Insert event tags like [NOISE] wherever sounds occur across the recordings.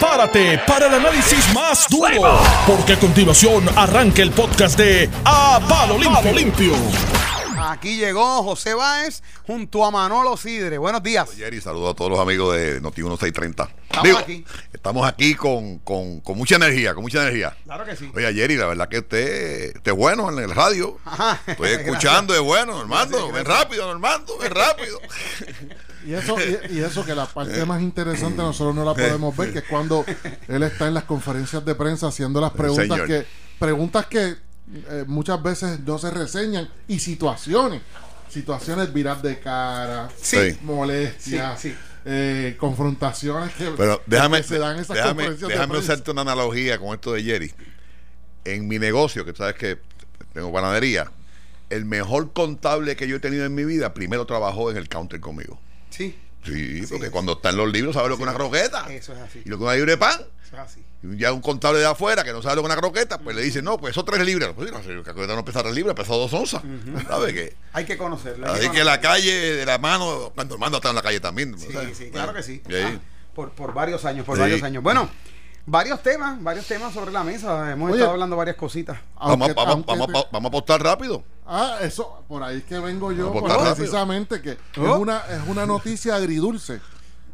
prepárate para el análisis más duro, porque a continuación arranca el podcast de A Palo Limpio. Limpio. Aquí llegó José Báez junto a Manolo Sidre. Buenos días. Jerry, saludo a todos los amigos de Noti 1630. Estamos aquí. Estamos aquí con, con, con mucha energía, con mucha energía. Claro que sí. Oye, Jerry, la verdad que usted, usted es bueno en el radio. Ajá. Estoy [LAUGHS] escuchando, es bueno, Normando. Gracias, Ven rápido, Normando, ven rápido. Y eso, y, y eso que la parte más interesante nosotros no la podemos ver, [LAUGHS] que es cuando él está en las conferencias de prensa haciendo las preguntas que preguntas que eh, muchas veces no se reseñan y situaciones, situaciones virar de cara, Sí. molestias, Sí, sí. eh, confrontaciones que, Pero déjame, que se dan esas déjame, conferencias de déjame prensa. hacerte una analogía con esto de Jerry. En mi negocio, que tú sabes que tengo panadería, el mejor contable que yo he tenido en mi vida, primero trabajó en el counter conmigo. Sí. Sí, porque cuando está en los libros sabe lo que es una croqueta. Eso es así. Y lo que es una libre de pan. Eso es así. Y ya un contable de afuera que no sabe lo que es una croqueta, pues le dice, no, pues eso tres libras. Pues no, si la croqueta no pesa tres libras, pesa dos onzas. ¿Sabes qué? Hay que conocerlo. hay Así que la calle de la mano, cuando el mando está en la calle también. Sí, ¿sabes? sí, claro que sí. Ah, por, por varios años, por Sí. varios años. Bueno, varios temas, varios temas sobre la mesa. Hemos Oye. estado hablando varias cositas. Vamos, Aunque- vamos, aunque vamos, te- vamos, vamos a apostar rápido. Ah, eso, por ahí es que vengo yo, Vamos a votar rápido. precisamente, que Oh. es, una, es una noticia agridulce.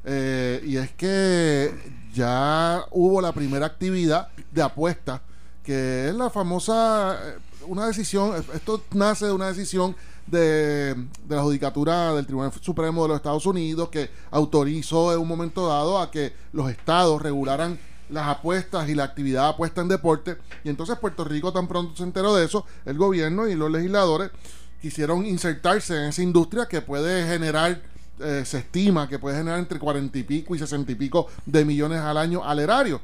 Eh, y es que ya hubo la primera actividad de apuesta, que es la famosa, eh, una decisión, esto nace de una decisión de, de la Judicatura del Tribunal Supremo de los Estados Unidos, que autorizó en un momento dado a que los estados regularan las apuestas y la actividad apuesta en deporte. Y entonces Puerto Rico tan pronto se enteró de eso, el gobierno y los legisladores quisieron insertarse en esa industria que puede generar, eh, se estima que puede generar entre cuarenta y pico y sesenta y pico de millones al año al erario.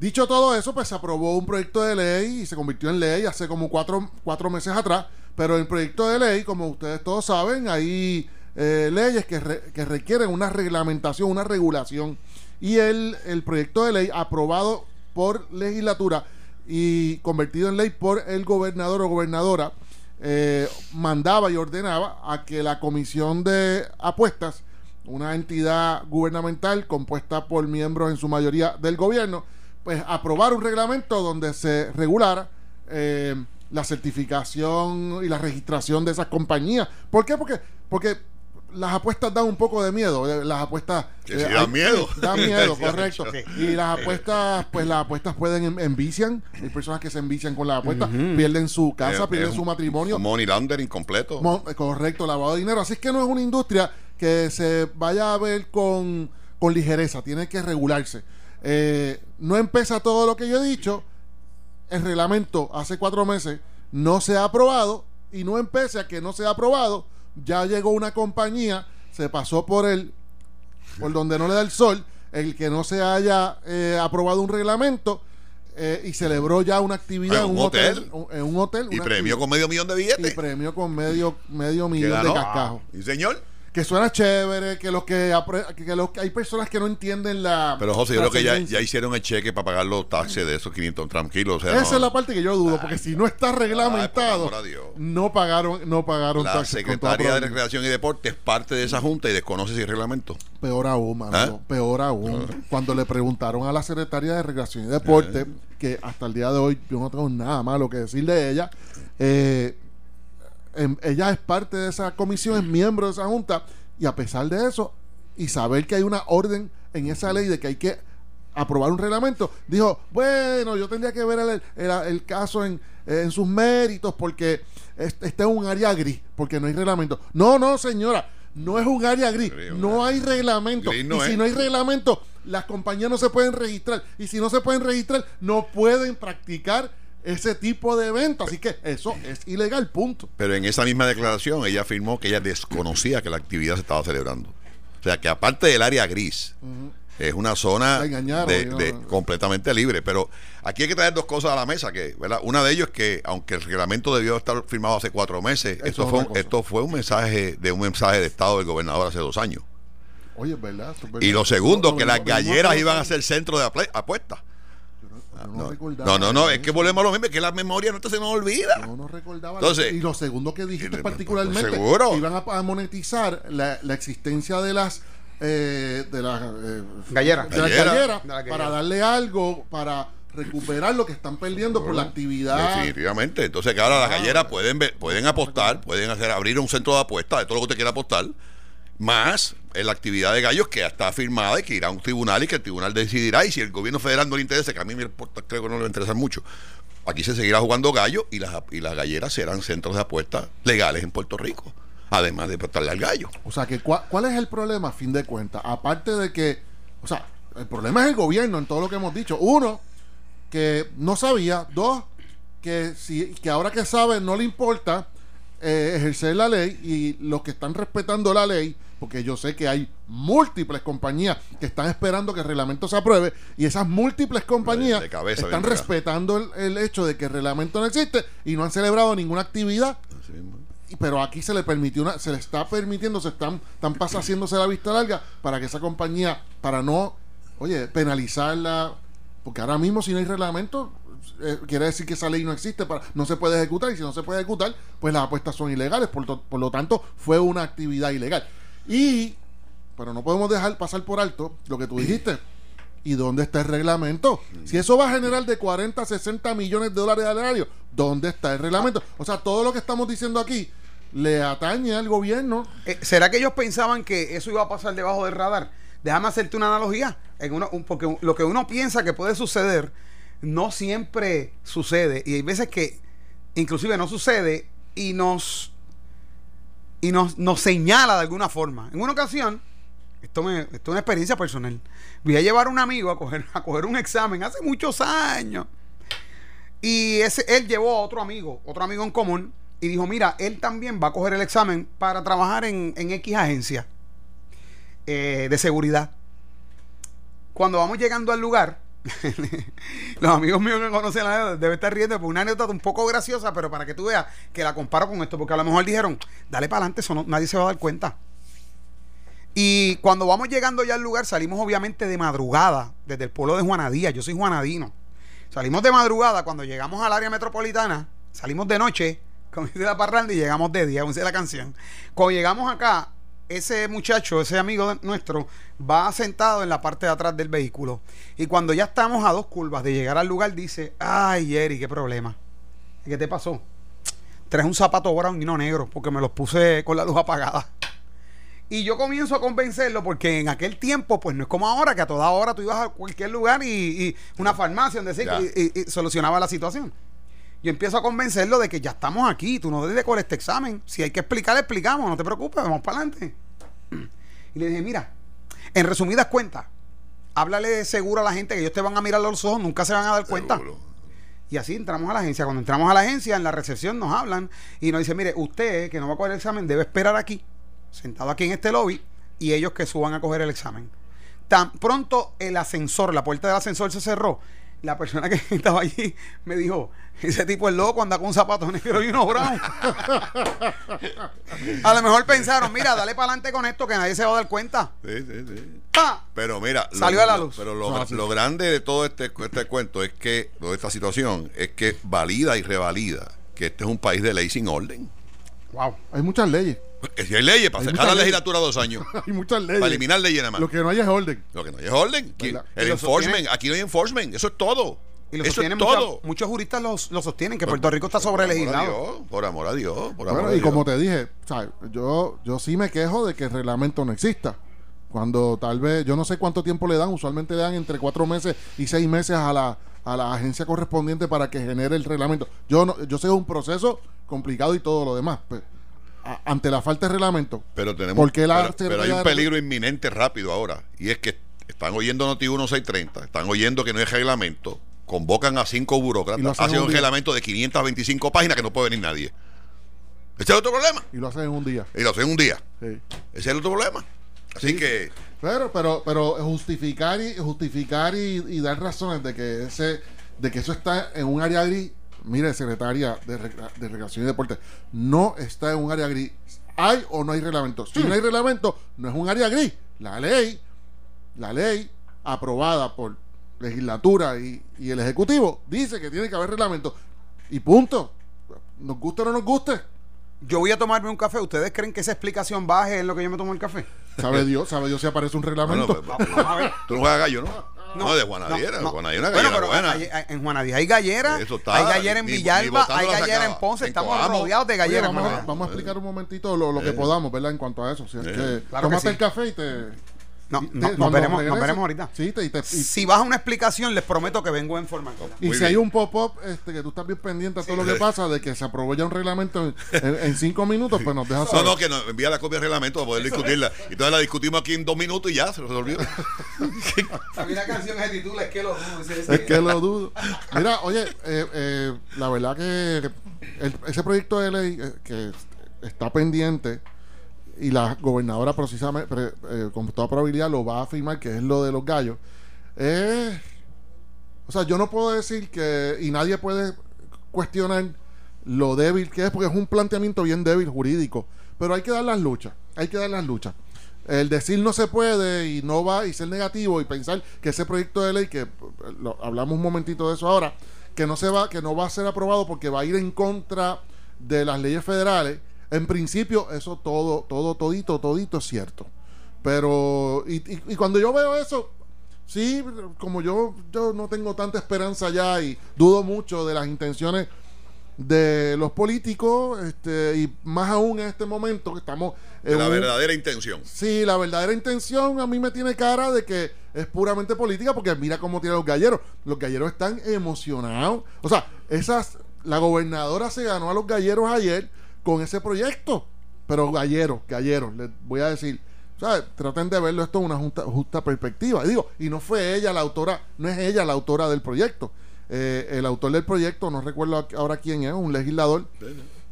Dicho todo eso, pues se aprobó un proyecto de ley y se convirtió en ley hace como cuatro, cuatro meses atrás. Pero el proyecto de ley, como ustedes todos saben, hay eh, leyes que, re- que requieren una reglamentación, una regulación. Y el, el proyecto de ley aprobado por legislatura y convertido en ley por el gobernador o gobernadora, eh, mandaba y ordenaba a que la comisión de apuestas, una entidad gubernamental compuesta por miembros en su mayoría del gobierno, pues aprobar un reglamento donde se regulara eh, la certificación y la registración de esas compañías. ¿Por qué? Porque, porque las apuestas dan un poco de miedo. eh, Las apuestas. Que sí, eh, dan hay- miedo. [LAUGHS] Dan miedo, [LAUGHS] Sí, correcto. sí. Y las apuestas, pues las apuestas pueden en- envician. Hay personas que se envician con las apuestas, pierden su casa, Eh, pierden es su matrimonio. Money laundering completo. Mo- correcto, lavado de dinero. Así es que no es una industria que se vaya a ver con, con ligereza, tiene que regularse. Eh, no empieza todo lo que yo he dicho. El reglamento hace cuatro meses no se ha aprobado y no empieza a que no se ha aprobado. Ya llegó una compañía, se pasó por el por donde no le da el sol, el que no se haya eh, aprobado un reglamento eh, y celebró ya una actividad Ah, en un hotel, en un hotel y una premio actividad- con medio millón de y billetes. premio con medio medio millón de cascajos. Y señor. Que suena chévere, que los que, apre- que los que hay personas que no entienden la Pero José, yo creo que ya, ya hicieron el cheque para pagar los taxes de esos 500 tranquilos. O sea, Esa no- es la parte que yo dudo, porque si no está reglamentado, no pagaron, no pagaron La taxes toda secretaria de. Recreación y Deporte es parte de esa junta y desconoce ese reglamento. Peor aún, mano, ¿Ah? peor aún. Cuando le preguntaron a la secretaria de Recreación y Deporte, que hasta el día de hoy yo no tengo nada malo que decir de ella, eh, em- ella es parte de esa comisión, es miembro de esa junta, y a pesar de eso, y saber que hay una orden en esa ley de que hay que aprobar un reglamento, dijo, bueno, yo tendría que ver el, el- el caso en, en sus méritos porque es- este es un área gris, porque no hay reglamento. No, no, señora, no es un área gris, no hay reglamento. No y si es. no hay reglamento, las compañías no se pueden registrar. Y si no se pueden registrar, no pueden practicar ese tipo de evento. Así que eso es ilegal, punto. Pero en esa misma declaración ella afirmó que ella desconocía que la actividad se estaba celebrando. O sea, que aparte del área gris, es una zona de, completamente libre. Pero aquí hay que traer dos cosas a la mesa. que ¿verdad? Una de ellos es que, aunque el reglamento debió estar firmado hace cuatro meses, esto es fue, un- esto fue un mensaje de un mensaje de Estado del gobernador hace dos años. Oye, es verdad. verdad. Y lo segundo, que las galleras iban a ser centro de apuestas. No, No, no, es que volvemos a lo mismo, es que la memoria no te se nos olvida. Yo no recordaba. Entonces- y lo segundo que dijiste particularmente, seguro. iban a, a monetizar la, la existencia de las eh, de la eh, Gallera. de la Gallera. gallera, De la gallera. para darle algo para recuperar lo que están perdiendo por la actividad Definitivamente. Entonces, que ahora las galleras pueden pueden apostar, pueden hacer abrir un centro de apuestas de todo lo que usted quiera apostar, más en la actividad de gallos que ya está firmada y que irá a un tribunal y que el tribunal decidirá. Y si el gobierno federal no le interesa, que a mí creo que no le va a interesar mucho, aquí se seguirá jugando gallo y las, y las galleras serán centros de apuestas legales en Puerto Rico, además de apostarle al gallo. O sea, que cua- ¿cuál es el problema a fin de cuentas? Aparte de que, o sea, el problema es el gobierno en todo lo que hemos dicho. Uno, que no sabía. Dos, que, si, que ahora que sabe no le importa eh, ejercer la ley y los que están respetando la ley, porque yo sé que hay múltiples compañías que están esperando que el reglamento se apruebe y esas múltiples compañías De- de cabeza están respetando el, el hecho de que el reglamento no existe y no han celebrado ninguna actividad. Pero aquí se le permitió una, se le está permitiendo, se están, están pas- haciéndose la vista larga para que esa compañía, para no, oye, penalizarla, porque ahora mismo si no hay reglamento, eh, quiere decir que esa ley no existe, para, no se puede ejecutar, y si no se puede ejecutar, pues las apuestas son ilegales, por, to- por lo tanto, fue una actividad ilegal. Y, pero no podemos dejar pasar por alto lo que tú [CLEARS THROAT] dijiste. ¿Y dónde está el reglamento? Si eso va a generar de 40 a 60 millones de dólares al erario, ¿dónde está el reglamento? O sea, todo lo que estamos diciendo aquí le atañe al gobierno. Eh, ¿Será que ellos pensaban que eso iba a pasar debajo del radar? Déjame hacerte una analogía. En uno- un- porque lo que uno piensa que puede suceder no siempre sucede. Y hay veces que inclusive no sucede y nos y nos, nos señala de alguna forma. En una ocasión, esto, me, esto es una experiencia personal. Voy a llevar a un amigo a coger, [LAUGHS] a coger un examen hace muchos años. Y ese, él llevó a otro amigo, otro amigo en común, y dijo, mira, él también va a coger el examen para trabajar en, en X agencia eh, de seguridad. Cuando vamos llegando al lugar, [LAUGHS] los amigos míos que conocen la anécdota deben estar riendo por una anécdota un poco graciosa, pero para que tú veas que la comparo con esto, porque a lo mejor dijeron, dale para adelante, eso no- nadie se va a dar cuenta. Y cuando vamos llegando ya al lugar, salimos obviamente de madrugada, desde el pueblo de Juanadía, yo soy juanadino. Salimos de madrugada, cuando llegamos al área metropolitana, salimos de noche, [LAUGHS] como dice la parranda, y llegamos de día, como dice la canción. Cuando llegamos acá, ese muchacho, ese amigo nuestro, va sentado en la parte de atrás del vehículo. Y cuando ya estamos a dos curvas de llegar al lugar, dice, ay, Jerry, qué problema. ¿Qué te pasó? Traes un zapato brown y no negro, porque me los puse con la luz apagada. Y yo comienzo a convencerlo porque en aquel tiempo, pues no es como ahora, que a toda hora tú ibas a cualquier lugar y, y una farmacia donde y, y- y solucionaba la situación. Yo empiezo a convencerlo de que ya estamos aquí, tú no debes de coger este examen. Si hay que explicar, explicamos, no te preocupes, vamos para adelante. [CLEARS THROAT] Y le dije, mira, en resumidas cuentas, háblale seguro a la gente que ellos te van a mirar los ojos, nunca se van a dar cuenta. Seguro. Y así entramos a la agencia. Cuando entramos a la agencia, en la recepción nos hablan y nos dicen, mire, usted que no va a coger el examen debe esperar aquí, sentado aquí en este lobby, y ellos que suban a coger el examen. Tan pronto el ascensor, la puerta del ascensor se cerró, la persona que [LAUGHS] estaba allí me dijo, ese tipo es loco, anda con un zapato negro [LAUGHS] y uno brown. a lo mejor pensaron, mira, dale para adelante con esto que nadie se va a dar cuenta. Sí, sí, sí. ¡Pa! Pero mira, Salió a la luz. Pero lo, sí. lo grande de todo este, este cuento es que, de esta situación, es que valida y revalida que este es un país de ley sin orden. Wow. Hay muchas leyes. Si hay leyes, para Hay sacar la leyes. legislatura dos años, [LAUGHS] Hay muchas leyes. para eliminar leyes nada más. Lo que no hay es orden. Lo que no hay es orden. El Y enforcement, sostiene- aquí no hay enforcement, eso es todo. Y lo es mucha- todo. muchos juristas los- lo sostienen, que Puerto Rico está sobre Por amor a legislado. Dios, Por amor a Dios, por amor Bueno, a y Dios. como te dije, ¿sabes? Yo, yo sí me quejo de que el reglamento no exista. Cuando tal vez, yo no sé cuánto tiempo le dan, usualmente le dan entre cuatro meses y seis meses a la, a la agencia correspondiente para que genere el reglamento. Yo no, yo sé que es un proceso complicado y todo lo demás. pues, a- ante la falta de reglamento, Pero tenemos ¿Por qué la pero, pero hay un de- peligro inminente rápido ahora. Y es que están oyendo Noti 1630, están oyendo que no hay reglamento, convocan a cinco burócratas, hacen un un reglamento de 525 páginas que no puede venir nadie. Ese es otro problema. y lo hacen en un día. Y lo hacen un día. Sí. Ese es el otro problema. Así Sí. que Pero, pero, pero justificar y justificar y, y dar razones de que ese, de que eso está en un área gris, mire, secretaria de, Recre- de Recreación y Deporte, no está en un área gris. ¿Hay o no hay reglamento? Si no hay reglamento, no es un área gris. La ley, la ley aprobada por legislatura y, y el Ejecutivo dice que tiene que haber reglamento. Y punto. Nos guste o no nos guste. Yo voy a tomarme un café. ¿Ustedes creen que esa explicación baje en lo que yo me tomo el café? Sabe Dios, sabe Dios si aparece un Bueno, reglamento. pues, pues, tú no juegas gallo, ¿no? No, de Juanadiera. no. Juanadiera, una Bueno, gallera pero buena. hay- hay- en Juanadía hay gallera, Eso está, hay gallera en ni- Villalba, hay gallera en. Ponce, En estamos Coamo. rodeados de Oye, galleras. vamos, a, Manuel. vamos a explicar un momentito lo, lo que podamos, ¿verdad? En cuanto a eso. Si es que Claro que tómate sí. el café y te. No, te- no, nos, veremos, nos veremos ahorita. Sí, te, y, te- y- Si vas a una explicación, les prometo que vengo en forma. y Muy si bien. hay un pop-up este, que tú estás bien pendiente a todo lo que pasa, de que se aprobó ya un reglamento en, [LAUGHS] cinco minutos, pues nos dejas No, saber. no, que nos envía la copia del reglamento para poder discutirla. Y entonces la discutimos aquí en dos minutos y ya, se resolvió. [LAUGHS] [LAUGHS] A mí la canción se titula Es que lo Es que lo dudo. Mira, oye, eh, eh, la verdad que el- ese proyecto de ley eh, que está pendiente y la gobernadora precisamente, pre- eh, con toda probabilidad lo va a afirmar, que es lo de los gallos. eh, o sea, yo no puedo decir que, y nadie puede cuestionar lo débil que es, porque es un planteamiento bien débil jurídico, pero hay que dar las luchas, hay que dar las luchas. El decir no se puede y no va y ser negativo y pensar que ese proyecto de ley, que eh, lo- hablamos un momentito de eso ahora, que no se va, que no va a ser aprobado porque va a ir en contra de las leyes federales, en principio eso todo, todo, todito, todito es cierto. Pero, y, y- y cuando yo veo eso, sí, como yo, yo no tengo tanta esperanza ya y dudo mucho de las intenciones de los políticos, este, y más aún en este momento que estamos De en la un- verdadera intención. Sí, la verdadera intención a mí me tiene cara de que es puramente política porque mira cómo tienen los galleros. Los galleros están emocionados. O sea, esas la gobernadora se ganó a los galleros ayer con ese proyecto. Pero galleros, galleros, les voy a decir, ¿sabes? Traten de verlo esto en una justa, justa perspectiva. Y digo, y no fue ella la autora, no es ella la autora del proyecto. Eh, el autor del proyecto, no recuerdo ahora quién es, un legislador.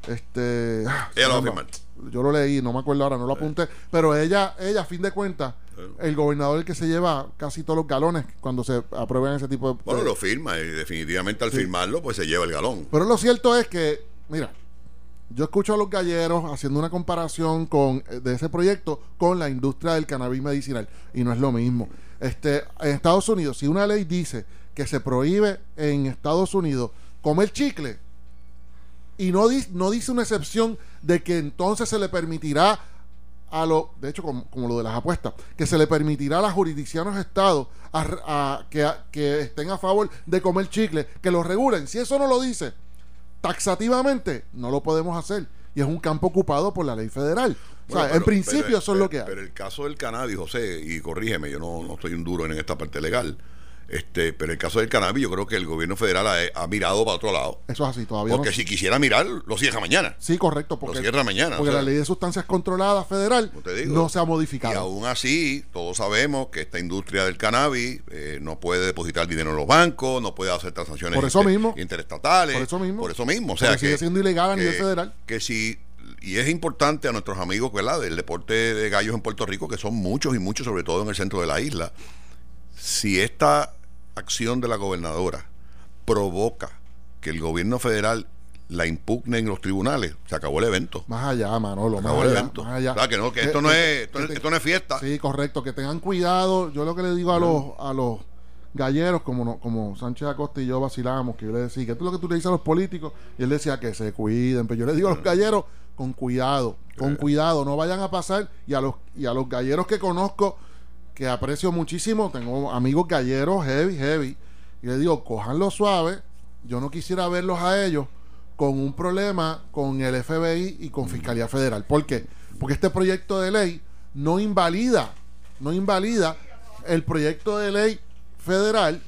Este, Ella lo. Yo lo leí, no me acuerdo ahora, no lo apunté. Pero ella, ella, a fin de cuentas, el gobernador el que se lleva casi todos los galones cuando se aprueban ese tipo de. Bueno, lo firma y definitivamente al firmarlo, pues se lleva el galón. Pero lo cierto es que, mira, yo escucho a los galleros haciendo una comparación con eh, de ese proyecto con la industria del cannabis medicinal y no es lo mismo. Este, en Estados Unidos, si una ley dice que se prohíbe en Estados Unidos comer chicle y no, di- no dice una excepción de que entonces se le permitirá a lo, de hecho, como, como lo de las apuestas, que se le permitirá a las jurisdicciones de Estado a, que, que estén a favor de comer chicle, que lo regulen. Si eso no lo dice taxativamente, no lo podemos hacer. Y es un campo ocupado por la ley federal. o sea, Bueno, en pero- principio pero- eso es lo que hay. Pero el caso del cannabis, José, y corrígeme, yo no, no soy un duro en esta parte legal. Este, pero el caso del cannabis, yo creo que el gobierno federal ha, ha mirado para otro lado. eso es así, todavía Porque no. si quisiera mirar, lo cierra mañana. Sí, correcto. Porque, Lo cierra mañana, Porque o sea. la ley de sustancias controladas federal te digo. no se ha Y modificado. aún así, todos sabemos que esta industria del cannabis eh, no puede depositar dinero en los bancos, no puede hacer transacciones Por eso mismo. interestatales. Por eso mismo. Por eso mismo. O sea, Porque sigue que, siendo ilegal a nivel que- federal. Que si, y es importante a nuestros amigos, ¿verdad? Del deporte de gallos en Puerto Rico, que son muchos y muchos, sobre todo en el centro de la isla. Si esta acción de la gobernadora provoca que el gobierno federal la impugne en los tribunales, se acabó el evento. Más allá, Manolo, más Acabó el allá, evento. más allá. Que no, que Que- esto no es, esto, que te- esto no es fiesta. Sí, correcto, que tengan cuidado. Yo lo que le digo a los a los galleros, como no- como Sánchez Acosta y yo vacilábamos, que yo le decía, que esto es lo que tú le dices a los políticos, y él decía que se cuiden, pero yo le digo a los galleros, con cuidado, con cuidado, no vayan a pasar, y a los, y a los galleros que conozco, que aprecio muchísimo, tengo amigos galleros heavy, heavy, y le digo, cojanlo suave, yo no quisiera verlos a ellos con un problema con el FBI y con Fiscalía Federal. ¿Por qué? Porque este proyecto de ley no invalida, no invalida el proyecto de ley federal,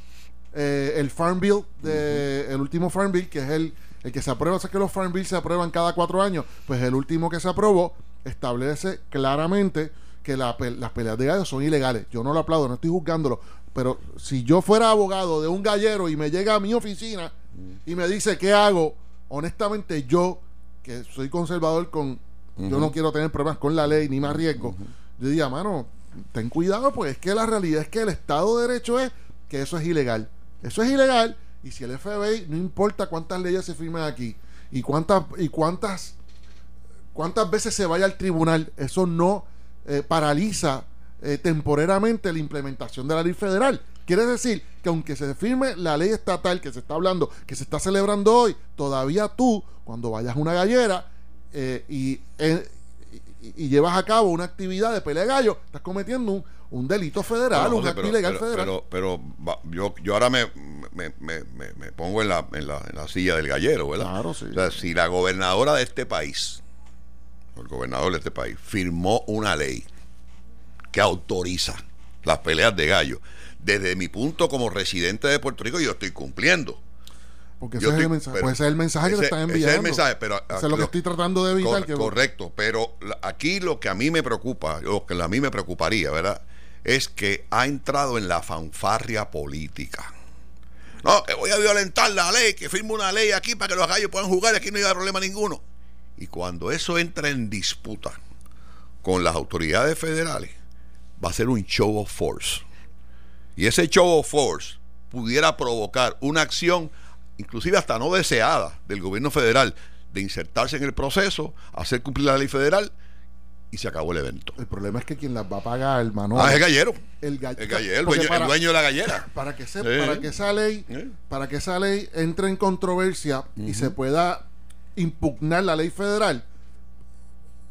eh, el Farm Bill, de, el último Farm Bill, que es el, el que se aprueba, o sea que los Farm Bill se aprueban cada cuatro años, pues el último que se aprobó establece claramente que la las peleas de gallos son ilegales. Yo no lo aplaudo, no estoy juzgándolo, pero si yo fuera abogado de un gallero y me llega a mi oficina y me dice qué hago, honestamente yo, que soy conservador con, yo no quiero tener problemas con la ley ni más riesgo, yo diría, mano, ten cuidado, pues es que la realidad es que el Estado de Derecho es que eso es ilegal. Eso es ilegal y si el FBI, no importa cuántas leyes se firmen aquí y cuántas, y cuántas, cuántas veces se vaya al tribunal, eso no eh, paraliza eh, temporariamente la implementación de la ley federal. Quiere decir que aunque se firme la ley estatal que se está hablando, que se está celebrando hoy, todavía tú, cuando vayas a una gallera eh, y, eh, y- y llevas a cabo una actividad de pelea de gallo, estás cometiendo un, un delito federal, un acto ilegal pero- federal. pero- pero yo, yo ahora me, me, me- me- me pongo en la, en, la, en la silla del gallero, ¿verdad? Claro, sí. O sea, si la gobernadora de este país, el gobernador de este país, firmó una ley que autoriza las peleas de gallo, desde mi punto como residente de Puerto Rico, yo estoy cumpliendo. Porque ese Yo es, el estoy- mensaje, pero- pues ese es el mensaje que ese- están ese enviando. es el mensaje, pero Eso es lo que estoy tratando de evitar. Cor- que, correcto, pero aquí lo que a mí me preocupa, lo que a mí me preocuparía, ¿verdad? Es que ha entrado en la fanfarria política. No, que voy a violentar la ley, que firme una ley aquí para que los gallos puedan jugar y aquí no haya problema ninguno. Y cuando eso entra en disputa con las autoridades federales, va a ser un show of force. Y ese show of force pudiera provocar una acción, inclusive hasta no deseada, del gobierno federal, de insertarse en el proceso, hacer cumplir la ley federal y se acabó el evento. El problema es que quien las va a pagar, hermano. Ah, es el gallero. el gall- El gallero, el dueño, el para- dueño de la gallera. para que se- Sí. para que esa ley Sí. para que esa ley entre en controversia y se pueda impugnar la ley federal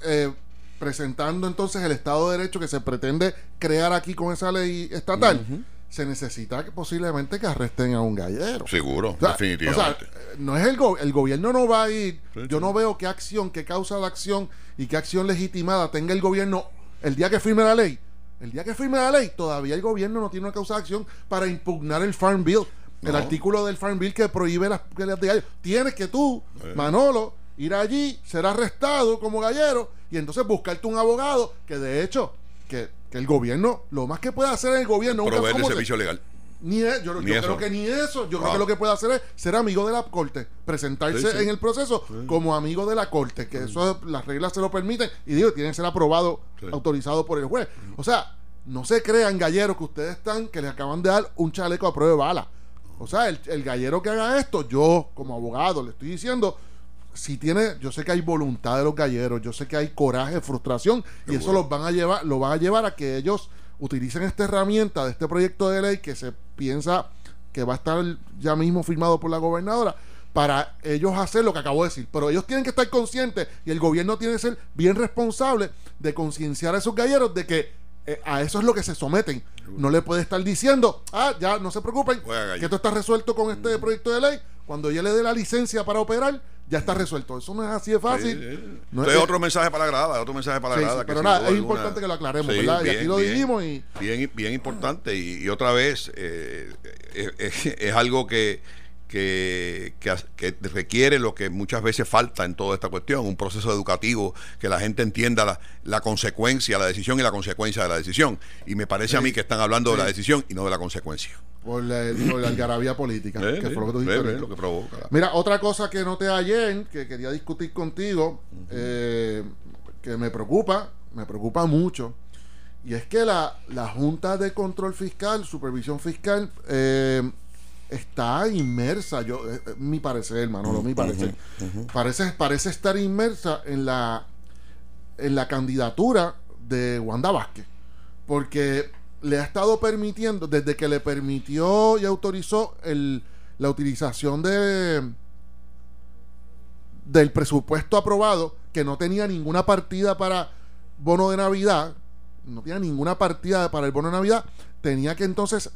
eh, presentando entonces el estado de derecho que se pretende crear aquí con esa ley estatal se necesita que posiblemente que arresten a un gallero Seguro, O sea, definitivamente. o sea, no es el, go- el gobierno no va a ir. Sí, yo sí. no veo qué acción, qué causa de acción y qué acción legitimada tenga el gobierno el día que firme la ley. El día que firme la ley, todavía el gobierno no tiene una causa de acción para impugnar el Farm Bill. El artículo del Farm Bill que prohíbe las peleas de gallo. Tienes que tú, Eh. Manolo, ir allí, ser arrestado como gallero y entonces buscarte un abogado que de hecho, que, que el gobierno, lo más que puede hacer el gobierno, Proveer ese, servicio legal. ni es- yo, Ni yo creo que ni eso. Yo creo Ah. que lo que puede hacer es ser amigo de la corte, presentarse Sí, sí. en el proceso como amigo de la corte, que eso las reglas se lo permiten y digo, tiene que ser aprobado, autorizado por el juez. O sea, no se crean galleros que ustedes están, que les acaban de dar un chaleco a prueba de bala. O sea, el, el gallero que haga esto, yo como abogado le estoy diciendo, si tiene, yo sé que hay voluntad de los galleros, yo sé que hay coraje, frustración, y eso los van a llevar, lo van a llevar a que ellos utilicen esta herramienta de este proyecto de ley que se piensa que va a estar ya mismo firmado por la gobernadora para ellos hacer lo que acabo de decir. Pero ellos tienen que estar conscientes y el gobierno tiene que ser bien responsable de concienciar a esos galleros de que eh, a eso es lo que se someten. No le puede estar diciendo, ah, ya no se preocupen, que esto está resuelto con este proyecto de ley. Cuando ella le dé la licencia para operar, ya está resuelto. Eso no es así de fácil. Sí, sí. No Entonces, es- otro mensaje para la grada, otro mensaje para la Sí, grada. que pero nada, es alguna- importante que lo aclaremos, ¿verdad? y aquí lo bien, dijimos y... Bien, bien importante. Y, y otra vez, eh, eh, eh, es algo que, que, que, as- que requiere lo que muchas veces falta en toda esta cuestión, un proceso educativo, que la gente entienda la, la consecuencia, la decisión y la consecuencia de la decisión. Y me parece a mí que están hablando de la decisión y no de la consecuencia. Por la, por la algarabía política, que fue lo que tú dijiste. ahorita. lo que provoca. Mira, otra cosa que noté ayer, que quería discutir contigo, eh, que me preocupa, me preocupa mucho, y es que la, la Junta de Control Fiscal, Supervisión Fiscal, eh, está inmersa, yo, eh, eh, mi parecer, Manolo, mi parecer, parece, parece estar inmersa en la, en la candidatura de Wanda Vázquez, porque le ha estado permitiendo, desde que le permitió y autorizó el, la utilización de del presupuesto aprobado, que no tenía ninguna partida para bono de Navidad, no tenía ninguna partida para el bono de Navidad, tenía que entonces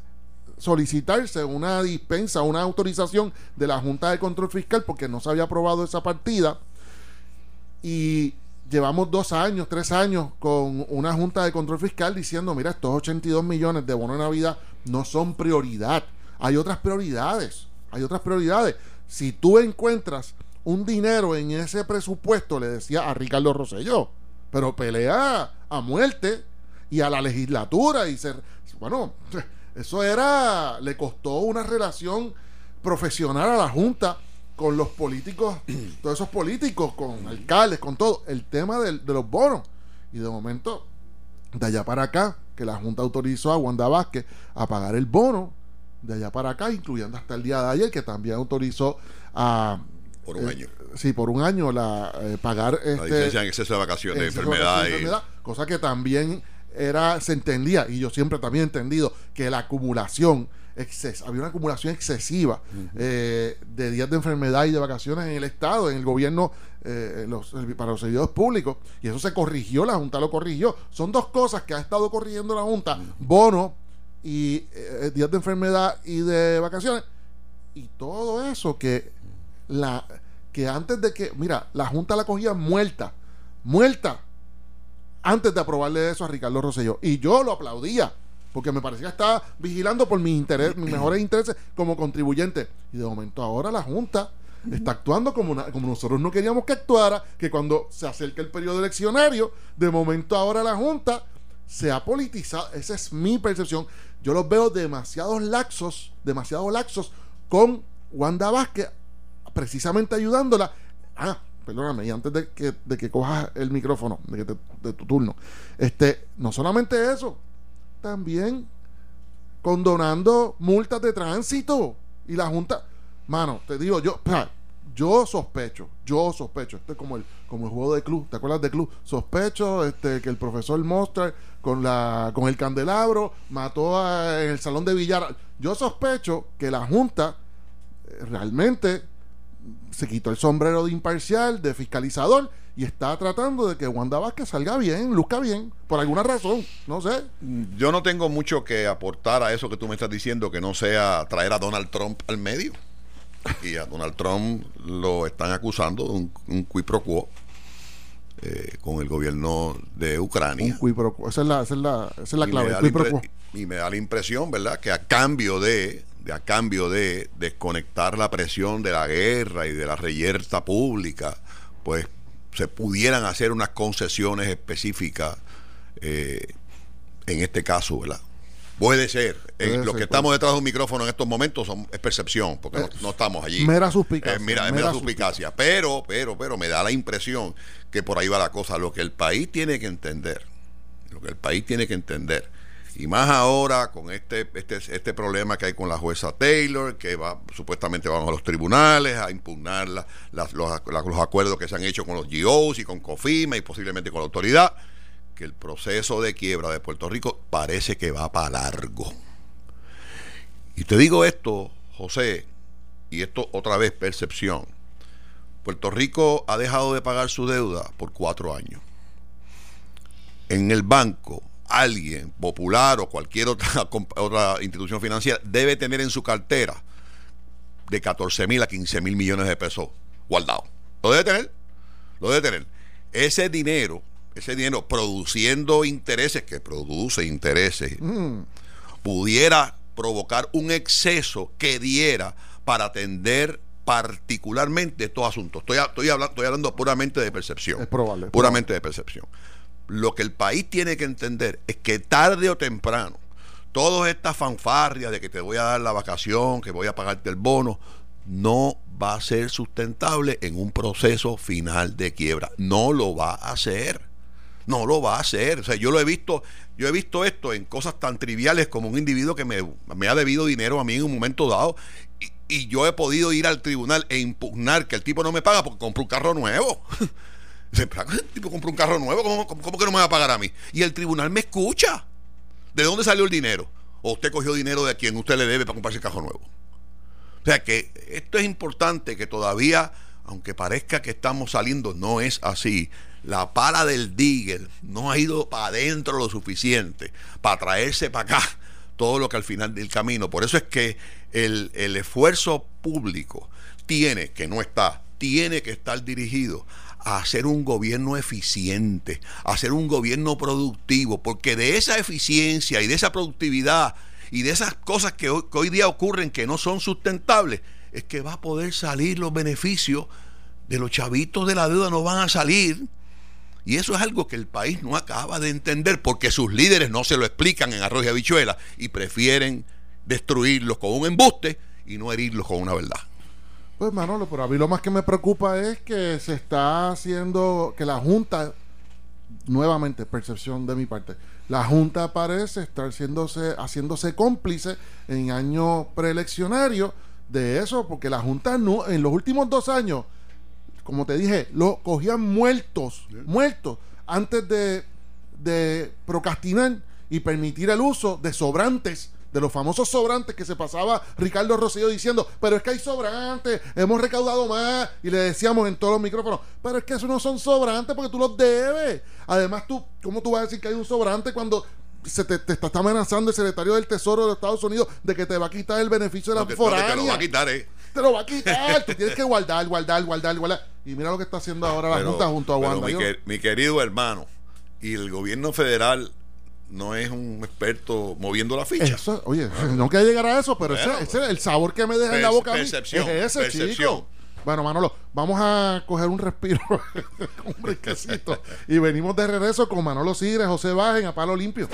solicitarse una dispensa, una autorización de la Junta de Control Fiscal porque no se había aprobado esa partida y llevamos dos años, tres años con una Junta de Control Fiscal diciendo, mira, estos 82 millones de bono de Navidad no son prioridad, hay otras prioridades, hay otras prioridades. Si tú encuentras un dinero en ese presupuesto, le decía a Ricardo Rosselló, pero pelea a muerte y a la legislatura y ser, bueno, eso era, le costó una relación profesional a la Junta con los políticos, [CLEARS THROAT] todos esos políticos, con alcaldes, con todo, el tema del- de los bonos. Y de momento, de allá para acá, que la Junta autorizó a Wanda Vázquez a pagar el bono, de allá para acá, incluyendo hasta el día de ayer, que también autorizó a... Por un eh, año. Sí, por un año la eh, pagar La este, licencia en exceso de vacaciones, de enfermedad. y- enfermedad, cosa que también era se entendía y yo siempre también he entendido que la acumulación exces- había una acumulación excesiva eh, de días de enfermedad y de vacaciones en el Estado, en el gobierno, eh, los- para los servidores públicos, y eso se corrigió, la Junta lo corrigió. Son dos cosas que ha estado corrigiendo la Junta, bono y eh, días de enfermedad y de vacaciones, y todo eso que la que antes de que, mira, la Junta la cogía muerta, muerta, antes de aprobarle eso a Ricardo Rosselló. Y yo lo aplaudía, porque me parecía que estaba vigilando por mis, intereses, mis mejores intereses como contribuyente. Y de momento ahora la Junta está actuando como, una- como nosotros no queríamos que actuara, que cuando se acerca el periodo eleccionario, de momento ahora la Junta se ha politizado. Esa es mi percepción. Yo los veo demasiados laxos, demasiado laxos con Wanda Vázquez, precisamente ayudándola. Ah, perdóname, y antes de que, de que cojas el micrófono, de, que de tu turno, este, no solamente eso, también condonando multas de tránsito. Y la Junta, mano, te digo, yo, yo sospecho, yo sospecho, esto es como el, como el juego de club, ¿te acuerdas de club? Sospecho este, que el profesor Monster con la, con el candelabro mató a- en el salón de billar. Yo sospecho que la Junta eh, realmente se quitó el sombrero de imparcial, de fiscalizador, y está tratando de que Wanda Vázquez salga bien, luzca bien, por alguna razón, no sé. Yo no tengo mucho que aportar a eso que tú me estás diciendo, que no sea traer a Donald Trump al medio. Y a Donald Trump lo están acusando de un, un qui pro quo eh, con el gobierno de Ucrania. Un qui pro quo. Esa es la, esa es la, esa es la Y me clave. pro impre- quo. y me da la impresión, ¿verdad?, que a cambio de a cambio de desconectar la presión de la guerra y de la reyerta pública, pues se pudieran hacer unas concesiones específicas eh, en este caso, ¿verdad? Puede ser. Puede los que puede estamos detrás de un micrófono en estos momentos son, es percepción, porque no, no estamos allí. Mera suspicacia, Eh, mira, mera mera suspicacia. Pero, pero, pero me da la impresión que por ahí va la cosa. Lo que el país tiene que entender, lo que el país tiene que entender, y más ahora con este, este, este problema que hay con la jueza Taylor, que va supuestamente vamos a los tribunales a impugnar los, los acuerdos que se han hecho con los GOs y con COFIMA y posiblemente con la autoridad, que el proceso de quiebra de Puerto Rico parece que va para largo. Y te digo esto, José, y esto otra vez percepción. Puerto Rico ha dejado de pagar su deuda por cuatro años. En el banco, alguien, popular o cualquier otra, [LAUGHS] otra institución financiera, debe tener en su cartera de 14 mil a 15 mil millones de pesos guardados. Lo debe tener, lo debe tener. Ese dinero, ese dinero produciendo intereses, que produce intereses, Mm. pudiera provocar un exceso que diera para atender particularmente estos asuntos. Estoy, estoy, hablando, estoy hablando puramente de percepción. Es probable, Puramente de percepción. Lo que el país tiene que entender es que tarde o temprano, todas estas fanfarrias de que te voy a dar la vacación, que voy a pagarte el bono, no va a ser sustentable en un proceso final de quiebra. No lo va a hacer. No lo va a hacer. O sea, yo lo he visto, yo he visto esto en cosas tan triviales como un individuo que me, me ha debido dinero a mí en un momento dado. Y, y yo he podido ir al tribunal e impugnar que el tipo no me paga porque compró un carro nuevo. [LAUGHS] Dice, "¿Pero El tipo compró un carro nuevo, ¿cómo, que no me va a pagar a mí? Y el tribunal me escucha. ¿De dónde salió el dinero? ¿O usted cogió dinero de quien usted le debe para comprarse el carro nuevo? O sea que esto es importante que todavía, aunque parezca que estamos saliendo, no es así. La pala del digger no ha ido para adentro lo suficiente para traerse para acá todo lo que al final del camino. Por eso es que el, el esfuerzo público tiene, que no está, tiene que estar dirigido a hacer un gobierno eficiente, a hacer un gobierno productivo, porque de esa eficiencia y de esa productividad y de esas cosas que hoy, día ocurren que no son sustentables, es que va a poder salir los beneficios de los chavitos de la deuda, no van a salir. Y eso es algo que el país no acaba de entender porque sus líderes no se lo explican en arroz y habichuela y prefieren destruirlos con un embuste y no herirlos con una verdad. Pues Manolo, pero a mí lo más que me preocupa es que se está haciendo, que la Junta, nuevamente, percepción de mi parte, la Junta parece estar haciéndose, haciéndose cómplice en años preeleccionarios de eso, porque la Junta no, en los últimos dos años, como te dije, lo cogían muertos, muertos, antes de, de procrastinar y permitir el uso de sobrantes de los famosos sobrantes que se pasaba Ricardo Rosselló diciendo, pero es que hay sobrantes, hemos recaudado más, y le decíamos en todos los micrófonos, pero es que eso no son sobrantes porque tú los debes. Además, tú, ¿cómo tú vas a decir que hay un sobrante cuando se te, te está amenazando el secretario del Tesoro de Estados Unidos de que te va a quitar el beneficio de la No, te lo va a quitar, ¿eh? Te lo va a quitar. Tú tienes que guardar, guardar, guardar, guardar. Y mira lo que está haciendo ahora la Pero- Junta junto a Wanda. Mi, que- mi querido hermano, y el gobierno federal no es un experto moviendo la ficha. Eso, oye, no quiero llegar a eso, pero Bueno, ese, ese- el sabor que me deja en la boca a mí es ese, percepción. chico. Bueno, Manolo, vamos a coger un respiro, [LAUGHS] un brinquecito. y venimos de regreso con Manolo Sigre, José Bajen, a palo limpio.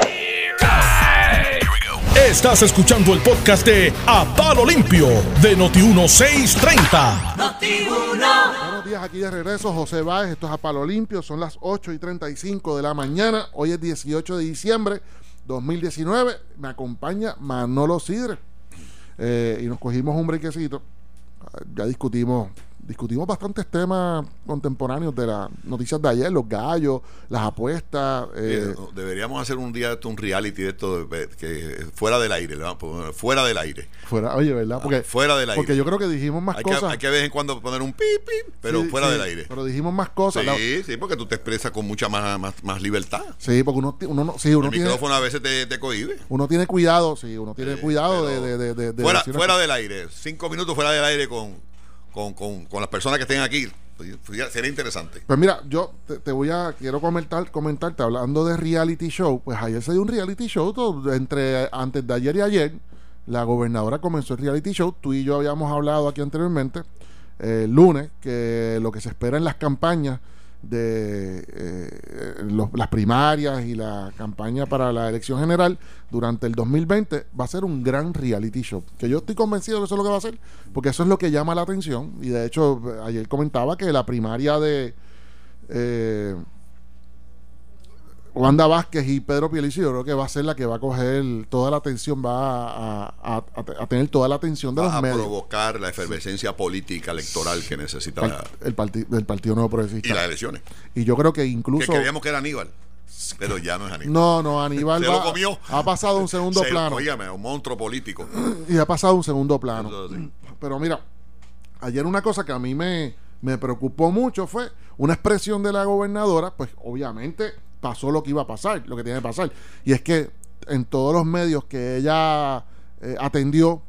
Estás escuchando el podcast de A Palo Limpio de Noti1630. Buenos días, aquí de regreso, José Báez, esto es a Palo Limpio, son las 8 y 35 de la mañana, hoy es 18 de diciembre 2019, me acompaña Manolo Sidre Eh, y nos cogimos un brequecito, ya discutimos, discutimos bastantes temas contemporáneos de las noticias de ayer, los gallos, las apuestas, eh, Eh, no, Deberíamos hacer un día un reality de esto, de- que fuera del aire. Pues, fuera del aire. fuera, oye, ¿verdad? Porque, fuera del aire. porque yo creo que dijimos más Hay que, cosas. hay que de vez en cuando poner un pip, pip, pero Sí, fuera sí, del aire. Pero dijimos más cosas. La- Sí, sí, porque tú te expresas con mucha más, más, más libertad. sí, porque uno, uno no, sí, uno El tiene, micrófono a veces te, te cohibe. uno tiene cuidado, sí, uno tiene cuidado de, de, de, de- fuera, fuera del aire. Cinco minutos fuera del aire con, con, con, con las personas que estén aquí. Sería interesante. Pues mira, yo te, voy a, quiero comentar, comentarte, hablando de reality show, pues ayer se dio un reality show, entre antes de ayer y ayer, la gobernadora comenzó el reality show, tú y yo habíamos hablado aquí anteriormente, eh, el lunes, que lo que se espera en las campañas de eh, los- las primarias y la campaña para la elección general durante el 2020 va a ser un gran reality show. Que yo estoy convencido que eso es lo que va a ser, porque eso es lo que llama la atención. Y de hecho, ayer comentaba que la primaria de eh, Wanda Vázquez y Pedro Pielici, yo creo que va a ser la que va a coger toda la atención, va a, a- a- a tener toda la atención de Va los a medios. provocar la efervescencia política electoral que necesita Par- la- el parti- del Partido Nuevo y Progresista. las elecciones. Y yo creo que Que incluso. creíamos que era Aníbal, pero ya no es Aníbal. No, no, Aníbal [LAUGHS] Se va- lo comió. ha pasado un segundo [LAUGHS] Se- plano. Óigame, un monstruo político. Y ha pasado un segundo plano. Sí. Pero mira, ayer una cosa que a mí me, me preocupó mucho fue una expresión de la gobernadora, pues obviamente pasó lo que iba a pasar, lo que tiene que pasar. Y es que en todos los medios que ella eh, atendió,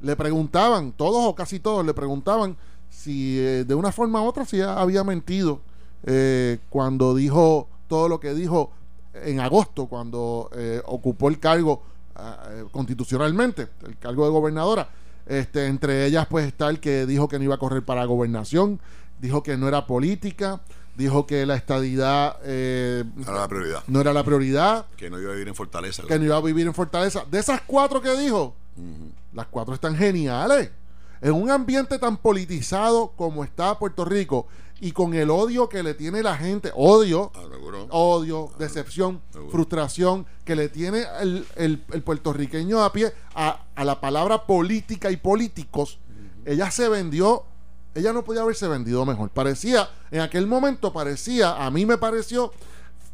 le preguntaban, todos o casi todos le preguntaban si eh, de una forma u otra si había mentido eh, cuando dijo todo lo que dijo en agosto, cuando eh, ocupó el cargo ah, constitucionalmente, el cargo de gobernadora. Este, entre ellas, pues está el que dijo que no iba a correr para gobernación, dijo que no era política, dijo que la estadidad eh, Era la prioridad. no era la prioridad, Que no iba a vivir en Fortaleza. que no iba a vivir en Fortaleza. De esas cuatro que dijo, las cuatro están geniales. En un ambiente tan politizado como está Puerto Rico y con el odio que le tiene la gente, odio, Ah, odio, decepción, seguro. frustración que le tiene el, el- el puertorriqueño a pie a, a la palabra política y políticos, ella se vendió, ella no podía haberse vendido mejor. Parecía, en aquel momento parecía, a mí me pareció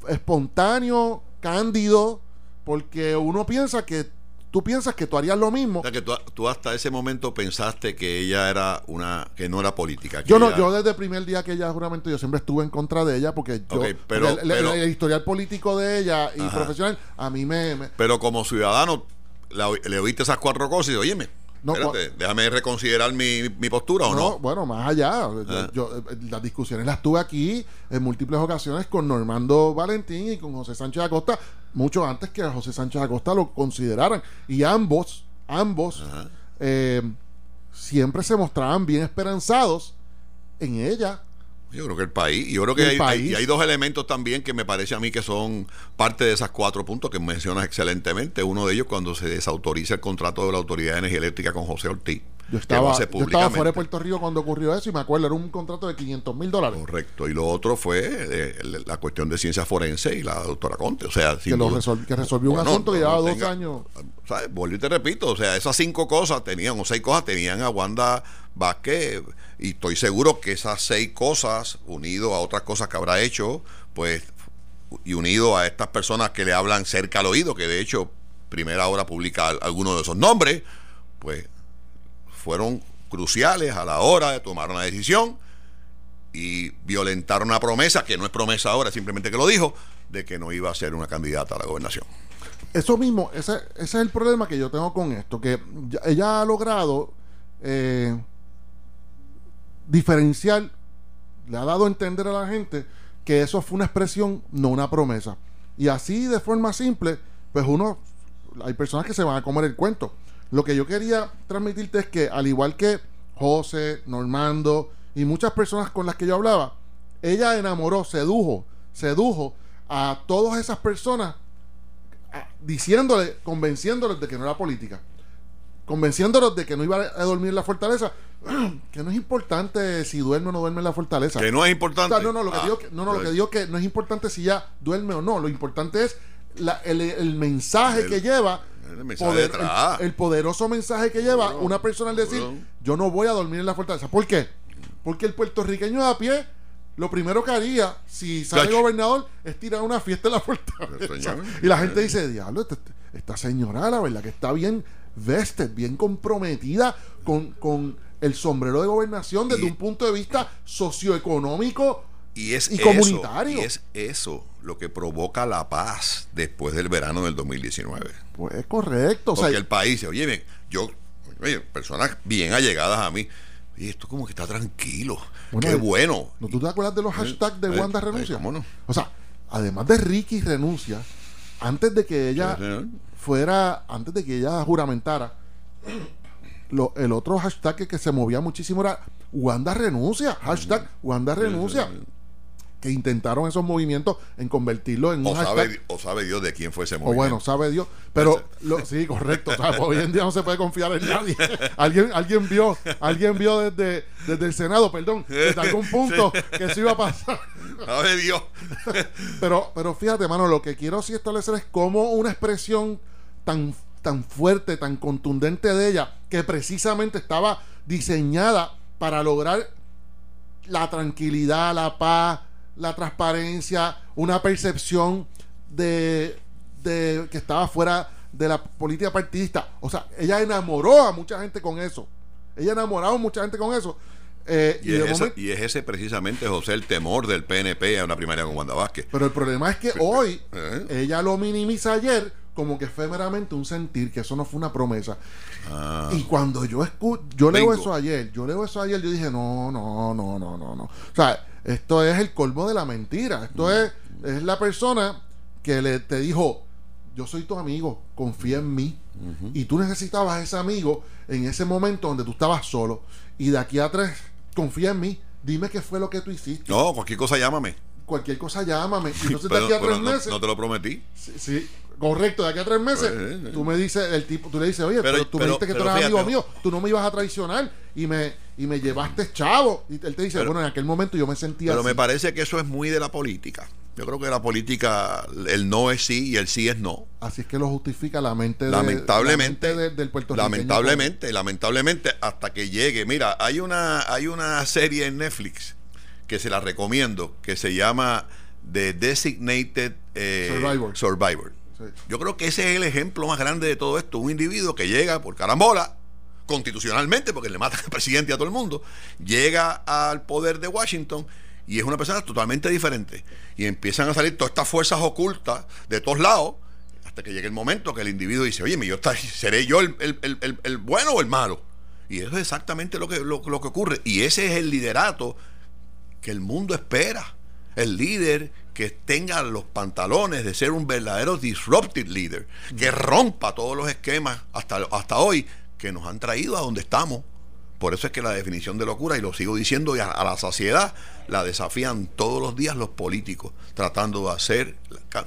espontáneo, cándido, porque uno piensa que tú piensas que tú harías lo mismo. O sea que tú, tú hasta ese momento pensaste que ella era una, que no era política. que Yo no, ella- yo desde el primer día que ella juramento, yo siempre estuve en contra de ella porque yo, pero- el, el- pero- el historial político de ella y Ajá. profesional, a mí me, me- Pero como ciudadano, la le oíste esas cuatro cosas y óyeme, No, espérate, déjame reconsiderar mi, mi postura o no, no. bueno, más allá. Ah. yo, eh, las discusiones las tuve aquí en múltiples ocasiones con Normando Valentín y con José Sánchez Acosta, mucho antes que José Sánchez Acosta lo consideraran. Y ambos, ambos, eh, siempre se mostraban bien esperanzados en ella. Yo creo que el país, y yo creo que hay, hay- hay dos elementos también que me parece a mí que son parte de esas cuatro puntos que mencionas excelentemente. Uno de ellos cuando se desautoriza el contrato de la Autoridad de Energía Eléctrica con José Ortiz. Yo que estaba, yo estaba fuera de Puerto Rico cuando ocurrió eso y me acuerdo, era un contrato de 500 mil dólares. Correcto. Y lo otro fue eh, la cuestión de ciencia forense y la doctora Conte. O sea, Que, lo resol- que resolvió un asunto que no- llevaba no dos tenga- años. ¿sabes? Vuelvo y te repito, o sea, esas cinco cosas tenían, o seis cosas tenían a Wanda Vázquez, y estoy seguro que esas seis cosas, unido a otras cosas que habrá hecho, pues, y unido a estas personas que le hablan cerca al oído, que de hecho primera hora publica algunos de esos nombres, pues fueron cruciales a la hora de tomar una decisión y violentar una promesa, que no es promesa ahora, simplemente que lo dijo, de que no iba a ser una candidata a la gobernación. Eso mismo, ese, ese es el problema que yo tengo con esto, que ella ha logrado eh, diferenciar, le ha dado a entender a la gente que eso fue una expresión, no una promesa. Y así de forma simple, pues uno, hay personas que se van a comer el cuento. Lo que yo quería transmitirte es que al igual que José, Normando y muchas personas con las que yo hablaba, ella enamoró, sedujo, sedujo a todas esas personas diciéndole, convenciéndoles de que no era política, convenciéndolos de que no iba a dormir en la fortaleza, [CLEARS THROAT] que no es importante si duerme o no duerme en la fortaleza. Que no es O importante. sea, no, no, lo que Ah, digo que, no, no, lo que digo que no es importante si ya duerme o no, lo importante es la- el, el mensaje El- que lleva, el poderoso mensaje que lleva una persona al decir, yo no voy a dormir en la fortaleza. ¿Por qué? Porque el puertorriqueño de a pie, lo primero que haría si sale gobernador es tirar una fiesta en la fortaleza. Y la gente dice, diablo, esta, esta señora, la verdad que está bien vested, bien comprometida con, con el sombrero de gobernación desde Y- un punto de vista socioeconómico Y es y eso, comunitario. y es eso lo que provoca la paz después del verano del 2019. Pues correcto. O sea, Porque el país, dice, oye, ven, yo, oye, personas bien allegadas a mí, y esto como que está tranquilo, Bueno, qué eh, bueno. ¿no tú te acuerdas de los hashtags de eh, Wanda eh, renuncia? ¿cómo no? O sea, además de Ricky renuncia, antes de que ella Sí, fuera, antes de que ella juramentara, lo- el otro hashtag que, que se movía muchísimo era Wanda renuncia, hashtag Wanda renuncia, que intentaron esos movimientos en convertirlo en un O sabe, hashtag. o sabe Dios de quién fue ese O movimiento. bueno, sabe Dios. Pero lo- sí, correcto. o [LAUGHS] hoy en día no se puede confiar en nadie. alguien, alguien vio, alguien vio desde, desde el Senado, perdón, desde algún punto que eso iba a pasar. Sabe Dios. Pero, pero fíjate, mano, lo que quiero sí establecer es cómo una expresión tan, tan fuerte, tan contundente de ella, que precisamente estaba diseñada para lograr la tranquilidad, la paz, la transparencia, una percepción de, de que estaba fuera de la política partidista. O sea, ella enamoró a mucha gente con eso. Ella enamoró a mucha gente con eso. Eh, Y, es y es ese precisamente, José, el temor del PNP a una primaria con Wanda Vázquez. Pero el problema es que hoy ¿Eh? ella lo minimiza ayer como que fue meramente un sentir, que eso no fue una promesa. Ah, Y cuando yo escu yo leo Bingo. eso ayer, yo leo eso ayer, yo dije, no, no, no, no, no, no. O sea, esto es el colmo de la mentira. Esto es, es la persona que le te dijo, yo soy tu amigo, confía en mí. Y tú necesitabas ese amigo en ese momento donde tú estabas solo. Y de aquí a tres, confía en mí. Dime qué fue lo que tú hiciste. no, cualquier cosa llámame. Cualquier cosa llámame. Y entonces de Pero- aquí a tres no, meses. no te lo prometí. Sí, sí, correcto, de aquí a tres meses, Pues, eh, eh. tú me dices, el tipo, tú le dices, oye, Pero- pero, tú me dijiste que tú eras amigo mío, tú no me ibas a traicionar y me, y me llevaste chavo. Y él te dice, bueno, en aquel momento yo me sentía Pero así. me parece que eso es muy de la política. Yo creo que la política, el no es sí y el sí es no. Así es que lo justifica la mente, de- lamentablemente la mente de- del puertorriqueño. lamentablemente lamentablemente hasta que llegue mira hay una hay una serie en Netflix que se la recomiendo que se llama The Designated eh, Survivor. Survivor. Sí. yo creo que ese es el ejemplo más grande de todo esto un individuo que llega por carambola constitucionalmente porque le matan [LAUGHS] al presidente y a todo el mundo llega al poder de Washington y es una persona totalmente diferente y empiezan a salir todas estas fuerzas ocultas de todos lados hasta que llegue el momento que el individuo dice, oye, yo seré yo el, el- el- el- el bueno o el malo. Y eso es exactamente lo que, lo, lo que ocurre. Y ese es el liderato que el mundo espera. El líder que tenga los pantalones de ser un verdadero disruptive leader, que rompa todos los esquemas hasta, hasta hoy que nos han traído a donde estamos. Por eso es que la definición de locura, y lo sigo diciendo a, a la saciedad, la desafían todos los días los políticos, tratando de hacer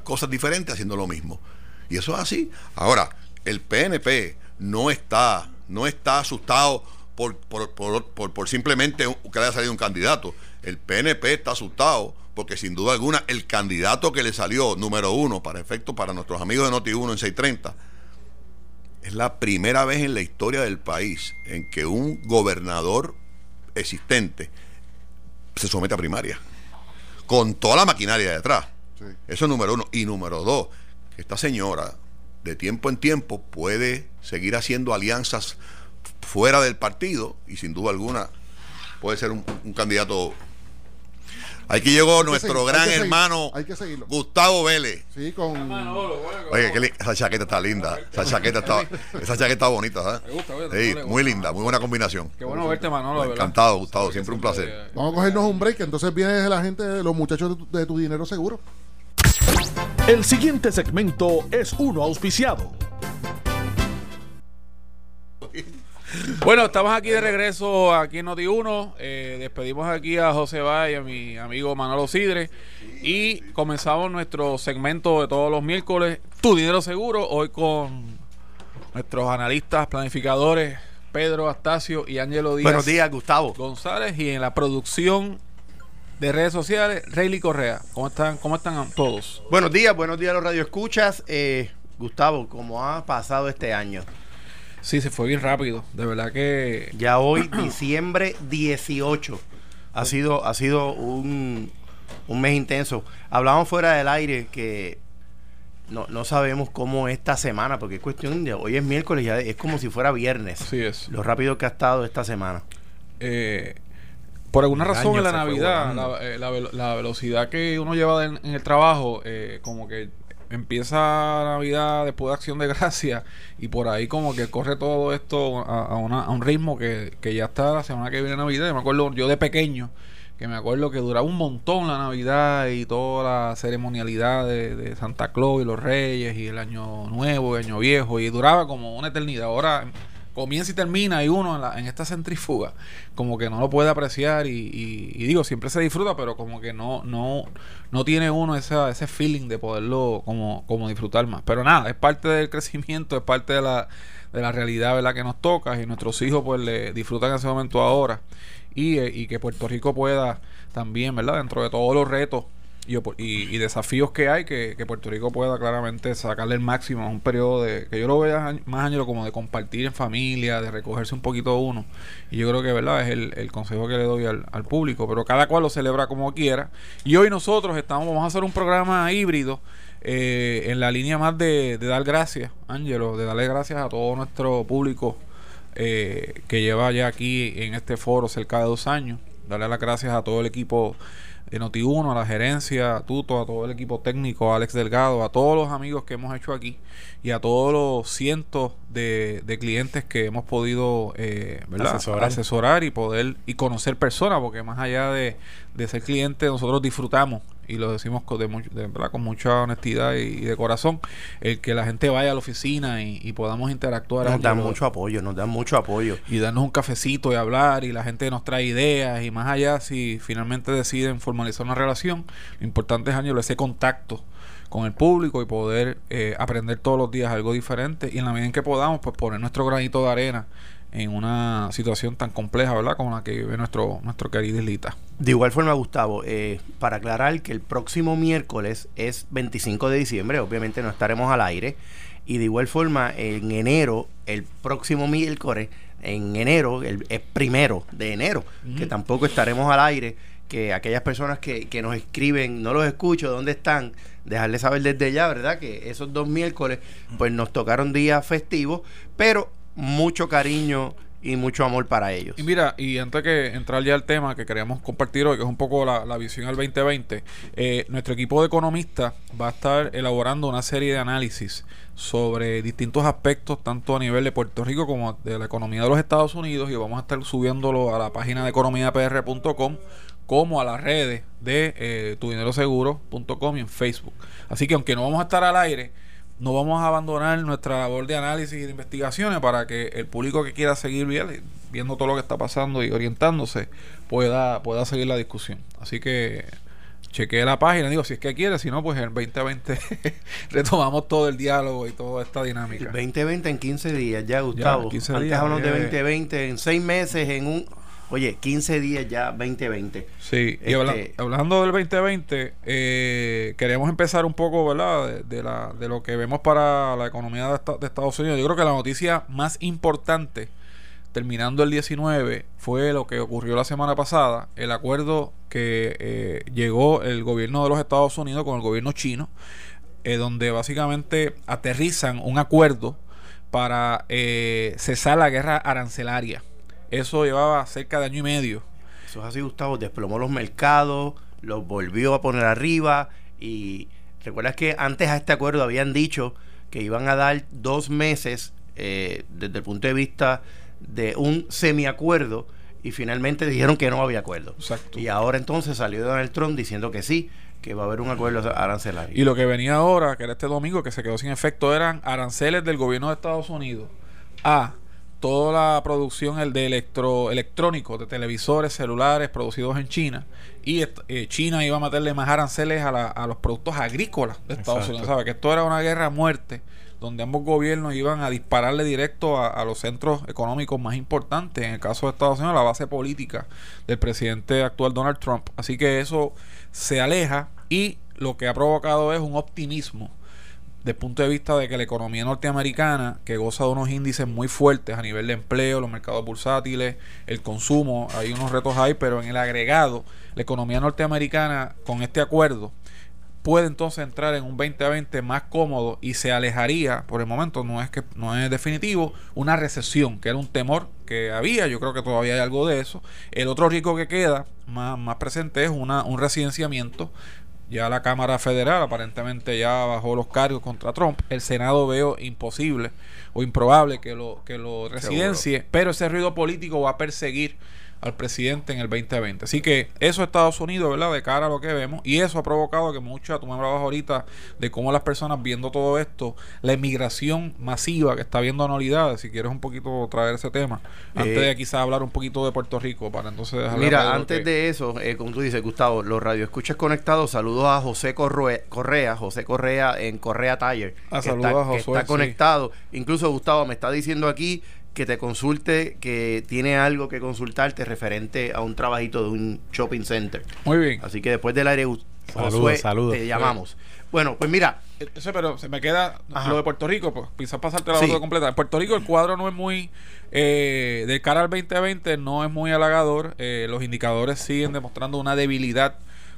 cosas diferentes, haciendo lo mismo. Y eso es así. Ahora, el PNP no está, no está asustado por, por, por- por- por simplemente que le haya salido un candidato. El PNP está asustado porque sin duda alguna el candidato que le salió número uno para efecto para nuestros amigos de Noti1 en 630 es la primera vez en la historia del país en que un gobernador existente se somete a primaria. Con toda la maquinaria detrás. Sí. Eso es número uno. Y número dos, que esta señora de tiempo en tiempo puede seguir haciendo alianzas fuera del partido y sin duda alguna puede ser un, un candidato. Aquí llegó que nuestro seguir, hay gran que seguir, hermano que. Gustavo Vélez. Sí, con. Oye, qué li- esa chaqueta está linda. Esa chaqueta está, esa chaqueta está bonita, ¿sabes? Me gusta, oye, Sí, muy gusta. linda, muy buena combinación. Qué bueno verte, Manolo. verdad. Encantado, Gustavo, siempre un placer. Vamos a cogernos un break, entonces viene la gente, los muchachos de tu, de tu dinero seguro. El siguiente segmento es uno auspiciado. Bueno, estamos aquí de regreso aquí en Noti1. Eh, despedimos aquí a José Valle, a mi amigo Manolo Sidre. Y comenzamos nuestro segmento de todos los miércoles, Tu Dinero Seguro, hoy con nuestros analistas, planificadores, Pedro Astacio y Ángelo Díaz Buenos días, Gustavo. González. Y en la producción de redes sociales, Rayleigh Correa. ¿Cómo están, cómo están todos? Buenos días, buenos días a los radioescuchas. Eh, Gustavo, ¿cómo ha pasado este año? Sí, se fue bien rápido. De verdad que Ya hoy, [CLEARS THROAT] diciembre 18, ha sido, ha sido un, un mes intenso. Hablábamos fuera del aire que no, no sabemos cómo esta semana, porque es cuestión de hoy es miércoles, ya es como si fuera viernes. así es. Lo rápido que ha estado esta semana. eh, por alguna El razón en la Navidad, la, eh, la velocidad que uno lleva en, en el trabajo, eh, como que empieza Navidad después de Acción de Gracia [LAUGHS] y por ahí como que corre todo esto a, una- un ritmo que, que ya está la semana que viene Navidad. Yo me acuerdo, yo de pequeño, que me acuerdo que duraba un montón la Navidad y toda la ceremonialidad de, de Santa Claus y los Reyes y el Año Nuevo y el Año Viejo y duraba como una eternidad. Ahora comienza y termina y uno en, la- en esta centrifuga como que no lo puede apreciar y, y- y digo siempre se disfruta pero como que no no no tiene uno esa, ese feeling de poderlo como, como disfrutar más. Pero nada es parte del crecimiento es parte de la, de la realidad verdad que nos toca y nuestros hijos pues le disfrutan ese momento ahora y, eh, y que Puerto Rico pueda también verdad dentro de todos los retos y, desafíos que hay que, Puerto Rico pueda claramente sacarle el máximo a un periodo de que yo lo veo añ- más años como de compartir en familia de recogerse un poquito uno. Y yo creo que verdad es el, el consejo que le doy al, al público. Pero cada cual lo celebra como quiera. Y hoy nosotros estamos vamos a hacer un programa híbrido eh, en la línea más de, de dar gracias Ángelo de darle gracias a todo nuestro público eh, que lleva ya aquí en este foro cerca de dos años. Darle las gracias a todo el equipo de Noti1, a la gerencia, a Tuto, a todo el equipo técnico, a Alex Delgado, a todos los amigos que hemos hecho aquí y a todos los cientos de, de clientes que hemos podido eh. Asesorar. asesorar y poder y conocer personas, porque más allá de, de ser cliente, nosotros disfrutamos y lo decimos con, de de verdad, con mucha honestidad y, y de corazón, el que la gente vaya a la oficina y, y podamos interactuar. Nos dan mucho apoyo, nos dan mucho apoyo. y darnos un cafecito y hablar y la gente nos trae ideas y más allá si finalmente deciden formalizar una relación lo importante es Ángelo ese contacto con el público y poder eh, aprender todos los días algo diferente y en la medida en que podamos pues poner nuestro granito de arena en una situación tan compleja verdad como la que vive nuestro nuestro querido Islita De igual forma, Gustavo, eh, para aclarar que el próximo miércoles es 25 de diciembre, obviamente no estaremos al aire. Y de igual forma, en enero, el próximo miércoles, en enero, el, es primero de enero, que tampoco estaremos al aire. Que aquellas personas que, que nos escriben, no los escucho, ¿dónde están? Dejarles saber desde ya, ¿verdad? Que esos dos miércoles, pues nos tocaron días festivos, pero mucho cariño y mucho amor para ellos. Y mira, y antes que entrar ya al tema que queríamos compartir hoy, que es un poco la, visión al 2020, eh, nuestro equipo de economistas va a estar elaborando una serie de análisis sobre distintos aspectos, tanto a nivel de Puerto Rico como de la economía de los Estados Unidos, y vamos a estar subiéndolo a la página de economiapr.com como a las redes de eh, tudineroseguro.com y en Facebook. Así que aunque no vamos a estar al aire, no vamos a abandonar nuestra labor de análisis y de investigaciones para que el público que quiera seguir vi- viendo todo lo que está pasando y orientándose pueda, pueda seguir la discusión. Así que chequee la página, digo, si es que quiere, si no, pues en el [LAUGHS] 2020 retomamos todo el diálogo y toda esta dinámica. 2020 en 15 días ya, Gustavo. 15 Antes días, hablamos de eh. 2020 en 6 meses, en un... Oye, 15 días ya 2020. Sí, y Este- habla- hablando del 2020, eh, queríamos empezar un poco, ¿verdad? De, de la, de lo que vemos para la economía de, esta- de Estados Unidos. Yo creo que la noticia más importante, terminando el 19, fue lo que ocurrió la semana pasada, el acuerdo que eh, llegó el gobierno de los Estados Unidos con el gobierno chino eh, donde básicamente aterrizan un acuerdo para eh, cesar la guerra arancelaria. Eso llevaba cerca de año y medio. Eso es así, Gustavo, desplomó los mercados, los volvió a poner arriba y recuerdas que antes a este acuerdo habían dicho que iban a dar dos meses eh, desde el punto de vista de un semiacuerdo y finalmente dijeron que no había acuerdo. Exacto. Y ahora entonces salió Donald Trump diciendo que sí, que va a haber un acuerdo arancelario. Y lo que venía ahora, que era este domingo, que se quedó sin efecto, eran aranceles del gobierno de Estados Unidos a toda la producción el de electro, electrónicos, de televisores, celulares producidos en China. Y eh, China iba a meterle más aranceles a, la- a los productos agrícolas de Estados Exacto. Unidos. ¿Sabe? Que esto era una guerra a muerte, donde ambos gobiernos iban a dispararle directo a, a los centros económicos más importantes. En el caso de Estados Unidos, la base política del presidente actual Donald Trump. Así que eso se aleja y lo que ha provocado es un optimismo desde punto de vista de que la economía norteamericana, que goza de unos índices muy fuertes a nivel de empleo, los mercados bursátiles, el consumo, hay unos retos ahí, pero en el agregado, la economía norteamericana con este acuerdo puede entonces entrar en un 2020 más cómodo y se alejaría, por el momento no es que no es definitivo, una recesión, que era un temor que había, yo creo que todavía hay algo de eso. El otro riesgo que queda más, más presente es una, un residenciamiento ya la Cámara Federal aparentemente ya bajó los cargos contra Trump. El Senado veo imposible o improbable que lo, que lo residencie, pero ese ruido político va a perseguir al presidente en el 2020. Así que eso es Estados Unidos, ¿verdad? De cara a lo que vemos. Y eso ha provocado que muchas, tú me hablabas ahorita de cómo las personas viendo todo esto, la emigración masiva que está viendo anualidades, si quieres un poquito traer ese tema, antes Eh, de quizás hablar un poquito de Puerto Rico, para entonces dejarle a Mira, antes que- de eso, eh, como tú dices, Gustavo, los radioescuchas conectados, saludos a José Correa, José Correa en Correa Tire, Ah, que, saludos está, a que Josué, está sí. conectado. Incluso Gustavo me está diciendo aquí que te consulte, que tiene algo que consultarte referente a un trabajito de un shopping center. Muy bien. Así que después del aire, Saludos, saludos. te llamamos. Bueno, pues mira, Eso, pero se me queda Ajá. lo de Puerto Rico, pues quizás pasarte la Sí. foto completa. En Puerto Rico el cuadro no es muy, eh, de cara al 2020, no es muy halagador. Eh, los indicadores siguen demostrando una debilidad,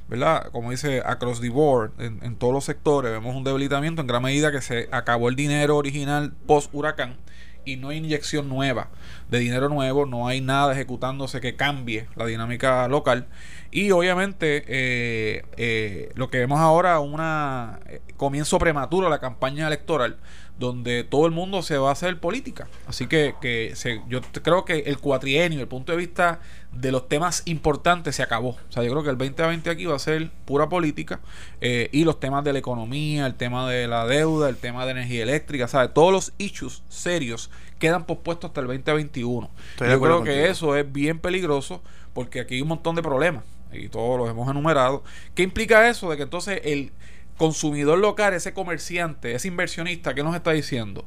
¿verdad? Como dice across the board, en, en todos los sectores vemos un debilitamiento en gran medida que se acabó el dinero original post huracán y no hay inyección nueva de dinero nuevo, no hay nada ejecutándose que cambie la dinámica local. Y obviamente eh, eh, lo que vemos ahora una eh, comienzo prematuro de la campaña electoral donde todo el mundo se va a hacer política. Así que, que se- yo creo que el cuatrienio el punto de vista de los temas importantes se acabó o sea yo creo que el 2020 aquí va a ser pura política eh, y los temas de la economía el tema de la deuda el tema de energía eléctrica ¿sabes? todos los issues serios quedan pospuestos hasta el 2021 Estoy yo creo que contigo. eso es bien peligroso porque aquí hay un montón de problemas y todos los hemos enumerado. ¿Qué implica eso? De que entonces el consumidor local, ese comerciante, ese inversionista, ¿qué nos está diciendo?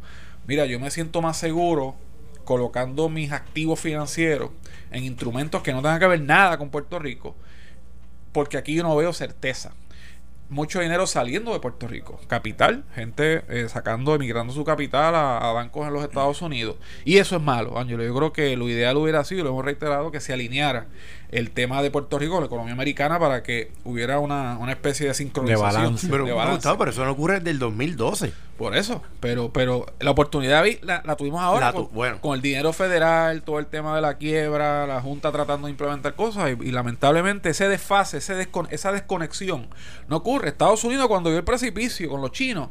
Mira, yo me siento más seguro colocando mis activos financieros en instrumentos que no tengan que ver nada con Puerto Rico, porque aquí yo no veo certeza. Mucho dinero saliendo de Puerto Rico. Capital, gente eh, sacando, emigrando su capital a, a bancos en los Estados Unidos. Y eso es malo, Ángelo. Yo creo que lo ideal hubiera sido, lo hemos reiterado, que se alineara el tema de Puerto Rico la economía americana para que hubiera una, una especie de sincronización. balance. pero, de balance. Gustavo, pero eso no ocurre desde el 2012. Por eso, pero pero la oportunidad vi- la, la tuvimos ahora La tu- con, bueno. con el dinero federal, todo el tema de la quiebra, la Junta tratando de implementar cosas y, y lamentablemente ese desfase, ese descon- esa desconexión no ocurre. Estados Unidos cuando vio el precipicio con los chinos,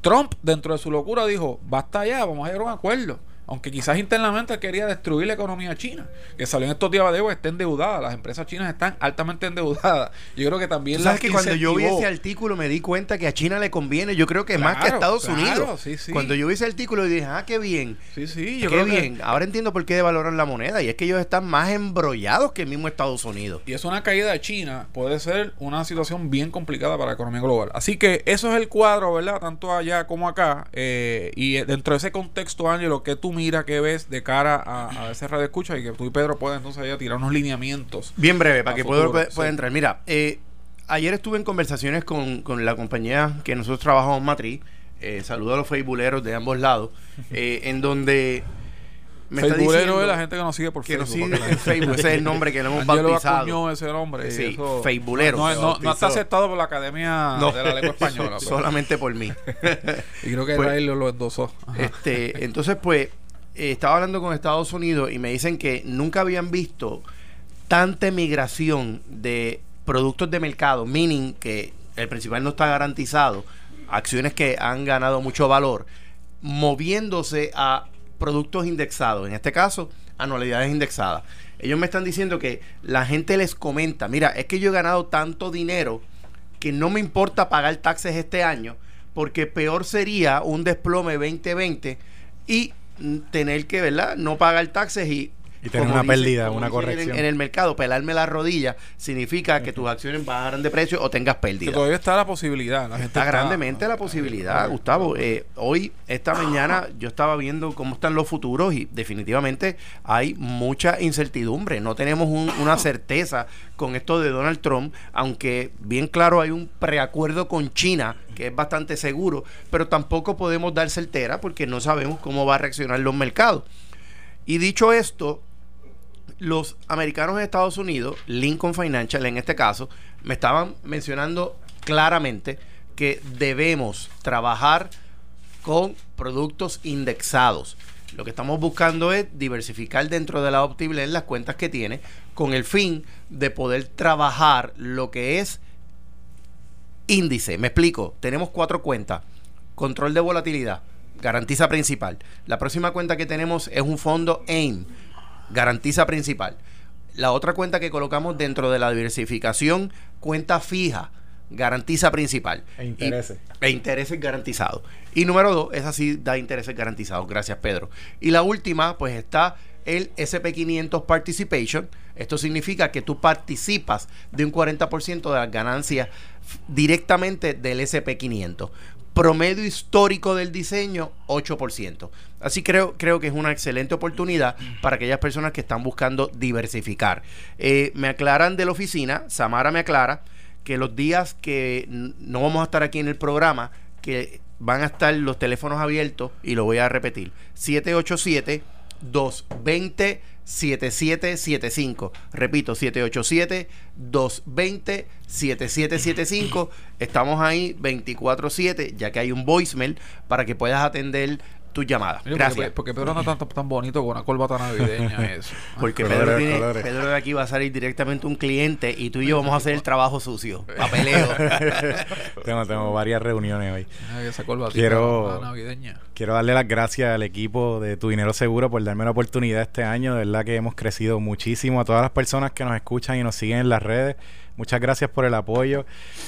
Trump dentro de su locura dijo, basta ya, vamos a llegar a un acuerdo. Aunque quizás internamente quería destruir la economía china, que salió en estos días de está endeudada, las empresas chinas están altamente endeudadas. Yo creo que también Tú sabes las que cuando yo vi ese artículo me di cuenta que a China le conviene, yo creo que más que a Estados claro, Unidos. sí, sí. Cuando yo vi ese artículo dije, ah, qué bien. Sí, sí, yo qué creo que- bien. Ahora entiendo por qué devaloran la moneda y es que ellos están más embrollados que el mismo Estados Unidos. y es una caída de China, puede ser una situación bien complicada para la economía global. Así que eso es el cuadro, ¿verdad? Tanto allá como acá. eh, y dentro de ese contexto, Ángelo, que tú miras, que ves de cara a, a ese radio escucha y que tú y Pedro pueden entonces ya tirar unos lineamientos. Bien breve, para que futuro, pueda, sí. entrar. Mira, eh, ayer estuve en conversaciones con, con la compañía que nosotros trabajamos matriz. Eh, saludo a los facebooleros de ambos lados. [LAUGHS] eh, en donde me está Facebookero diciendo es la gente que nos sigue por que nos Facebook. sigue en Facebook. Ese es el nombre que le hemos [LAUGHS] Angelo bautizado. acuñó ese nombre. Sí, eso-. No, no- no está aceptado por la Academia No. de la Lengua [LAUGHS] Española. Solamente por mí. y creo que Pues- Israel lo, lo endosó. Ajá. Este, entonces, pues, eh, estaba hablando con Estados Unidos y me dicen que nunca habían visto tanta emigración de productos de mercado, meaning que el principal no está garantizado, acciones que han ganado mucho valor, moviéndose a productos indexados, en este caso, anualidades indexadas. Ellos me están diciendo que la gente les comenta, mira, es que yo he ganado tanto dinero que no me importa pagar taxes este año, porque peor sería un desplome 2020 y tener que, ¿verdad? No pagar taxes y... Y tener como una dicen- pérdida, como una en- corrección. En, el mercado, pelarme la rodilla significa que tus acciones bajarán de precio o tengas que pérdida. todavía está la posibilidad. La gente Está grandemente la posibilidad, Gustavo. Eh, hoy, esta mañana, yo estaba viendo cómo están los futuros y definitivamente hay mucha incertidumbre. No tenemos un- una [COUGHS] certeza con esto de Donald Trump, aunque bien claro hay un preacuerdo con China que es bastante seguro, pero tampoco podemos dar certera porque no sabemos cómo va a reaccionar los mercados. Y dicho esto, los americanos en Estados Unidos, Lincoln Financial en este caso, me estaban mencionando claramente que debemos trabajar con productos indexados. Lo que estamos buscando es diversificar dentro de la Optible las cuentas que tiene con el fin de poder trabajar lo que es índice. Me explico. Tenemos cuatro cuentas. Control de volatilidad. Garantiza principal. La próxima cuenta que tenemos es un fondo AIM. Garantiza principal. La otra cuenta que colocamos dentro de la diversificación, cuenta fija. Garantiza principal. E intereses. Y- e intereses garantizados. Y número dos, esa sí da intereses garantizados. Gracias, Pedro. Y la última, pues está el SP500 Participation. Esto significa que tú participas de un 40% de las ganancias directamente del SP500. Promedio histórico del diseño, 8%. Así creo, creo que es una excelente oportunidad para aquellas personas que están buscando diversificar. Eh, me aclaran de la oficina, Samara me aclara, que los días que no vamos a estar aquí en el programa, que van a estar los teléfonos abiertos, y lo voy a repetir, 787-220-7775. Repito, 787-220-7775. Estamos ahí 24/7, ya que hay un voicemail para que puedas atender tu llamada. Gracias. Porque, porque Pedro no es tan, tan bonito con una corbata navideña. [LAUGHS] Eso. Porque Colores, Pedro, tiene- colores. Pedro de aquí va a salir directamente un cliente y tú y yo vamos a hacer el trabajo sucio, papeleo. [LAUGHS] tengo, tengo varias reuniones hoy. Ay, esa Quiero- navideña. Quiero darle las gracias al equipo de Tu Dinero Seguro por darme la oportunidad este año. De verdad que hemos crecido muchísimo. A todas las personas que nos escuchan y nos siguen en las redes, muchas gracias por el apoyo.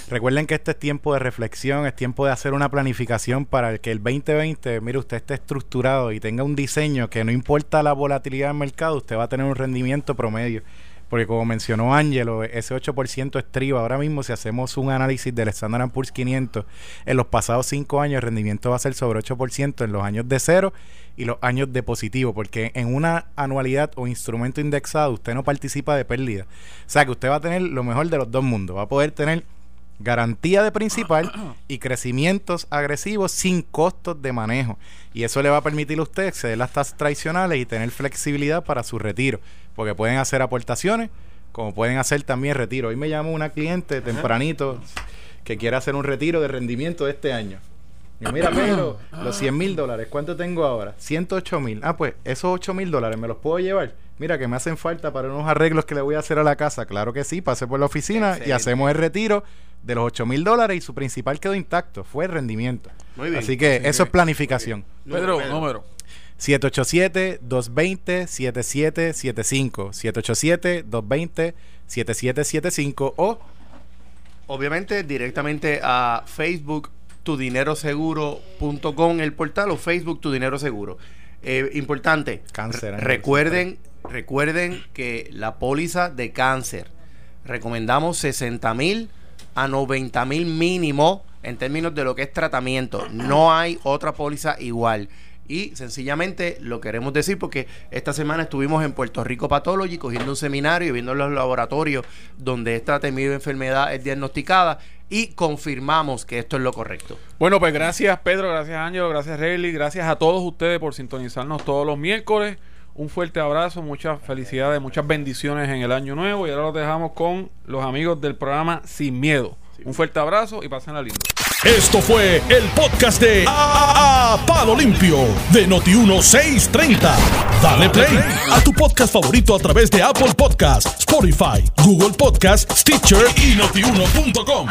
Recuerden que este es tiempo de reflexión, es tiempo de hacer una planificación para que el 2020, mire, usted esté estructurado y tenga un diseño que no importa la volatilidad del mercado, usted va a tener un rendimiento promedio. Porque como mencionó Ángelo, ese 8% estriba. Ahora mismo, si hacemos un análisis del Standard Poor's 500, en los pasados 5 años el rendimiento va a ser sobre 8% en los años de cero y los años de positivo. Porque en una anualidad o instrumento indexado usted no participa de pérdida. O sea que usted va a tener lo mejor de los dos mundos. Va a poder tener garantía de principal [CLEARS THROAT] y crecimientos agresivos sin costos de manejo. Y eso le va a permitir a usted exceder las tasas tradicionales y tener flexibilidad para su retiro. Porque pueden hacer aportaciones, como pueden hacer también retiro. Hoy me llamó una cliente tempranito que quiere hacer un retiro de rendimiento de este año. Y mira, [CLEARS THROAT] Pedro, los 100 mil dólares, ¿cuánto tengo ahora? 108 mil. Ah, pues esos 8 mil dólares me los puedo llevar. Mira, que me hacen falta para unos arreglos que le voy a hacer a la casa. Claro que sí, pase por la oficina y hacemos el retiro de los 8 mil dólares y su principal quedó intacto. Fue el rendimiento. Muy bien. Así que eso es planificación. Pedro, número. 787-220-7775. 787-220-7775 o Obviamente directamente a Facebook tudineroseguro.com el portal o Facebook Tu Dinero Seguro. Eh, importante, Cáncer, recuerden, recuerden que la póliza de cáncer recomendamos 60 mil a 90 mil mínimo en términos de lo que es tratamiento. No hay otra póliza igual. Y sencillamente lo queremos decir porque esta semana estuvimos en Puerto Rico Pathology cogiendo un seminario y viendo los laboratorios donde esta temible enfermedad es diagnosticada y confirmamos que esto es lo correcto. Bueno, pues gracias Pedro, gracias Ángelo, gracias Rayleigh, gracias a todos ustedes por sintonizarnos todos los miércoles. Un fuerte abrazo, muchas felicidades, muchas bendiciones en el año nuevo. Y ahora los dejamos con los amigos del programa Sin Miedo. Un fuerte abrazo y pasen la lindo. Esto fue el podcast de A, A- Palo Limpio de Noti1630. Dale play a tu podcast favorito a través de Apple Podcasts, Spotify, Google Podcasts, Stitcher y notiuno.com.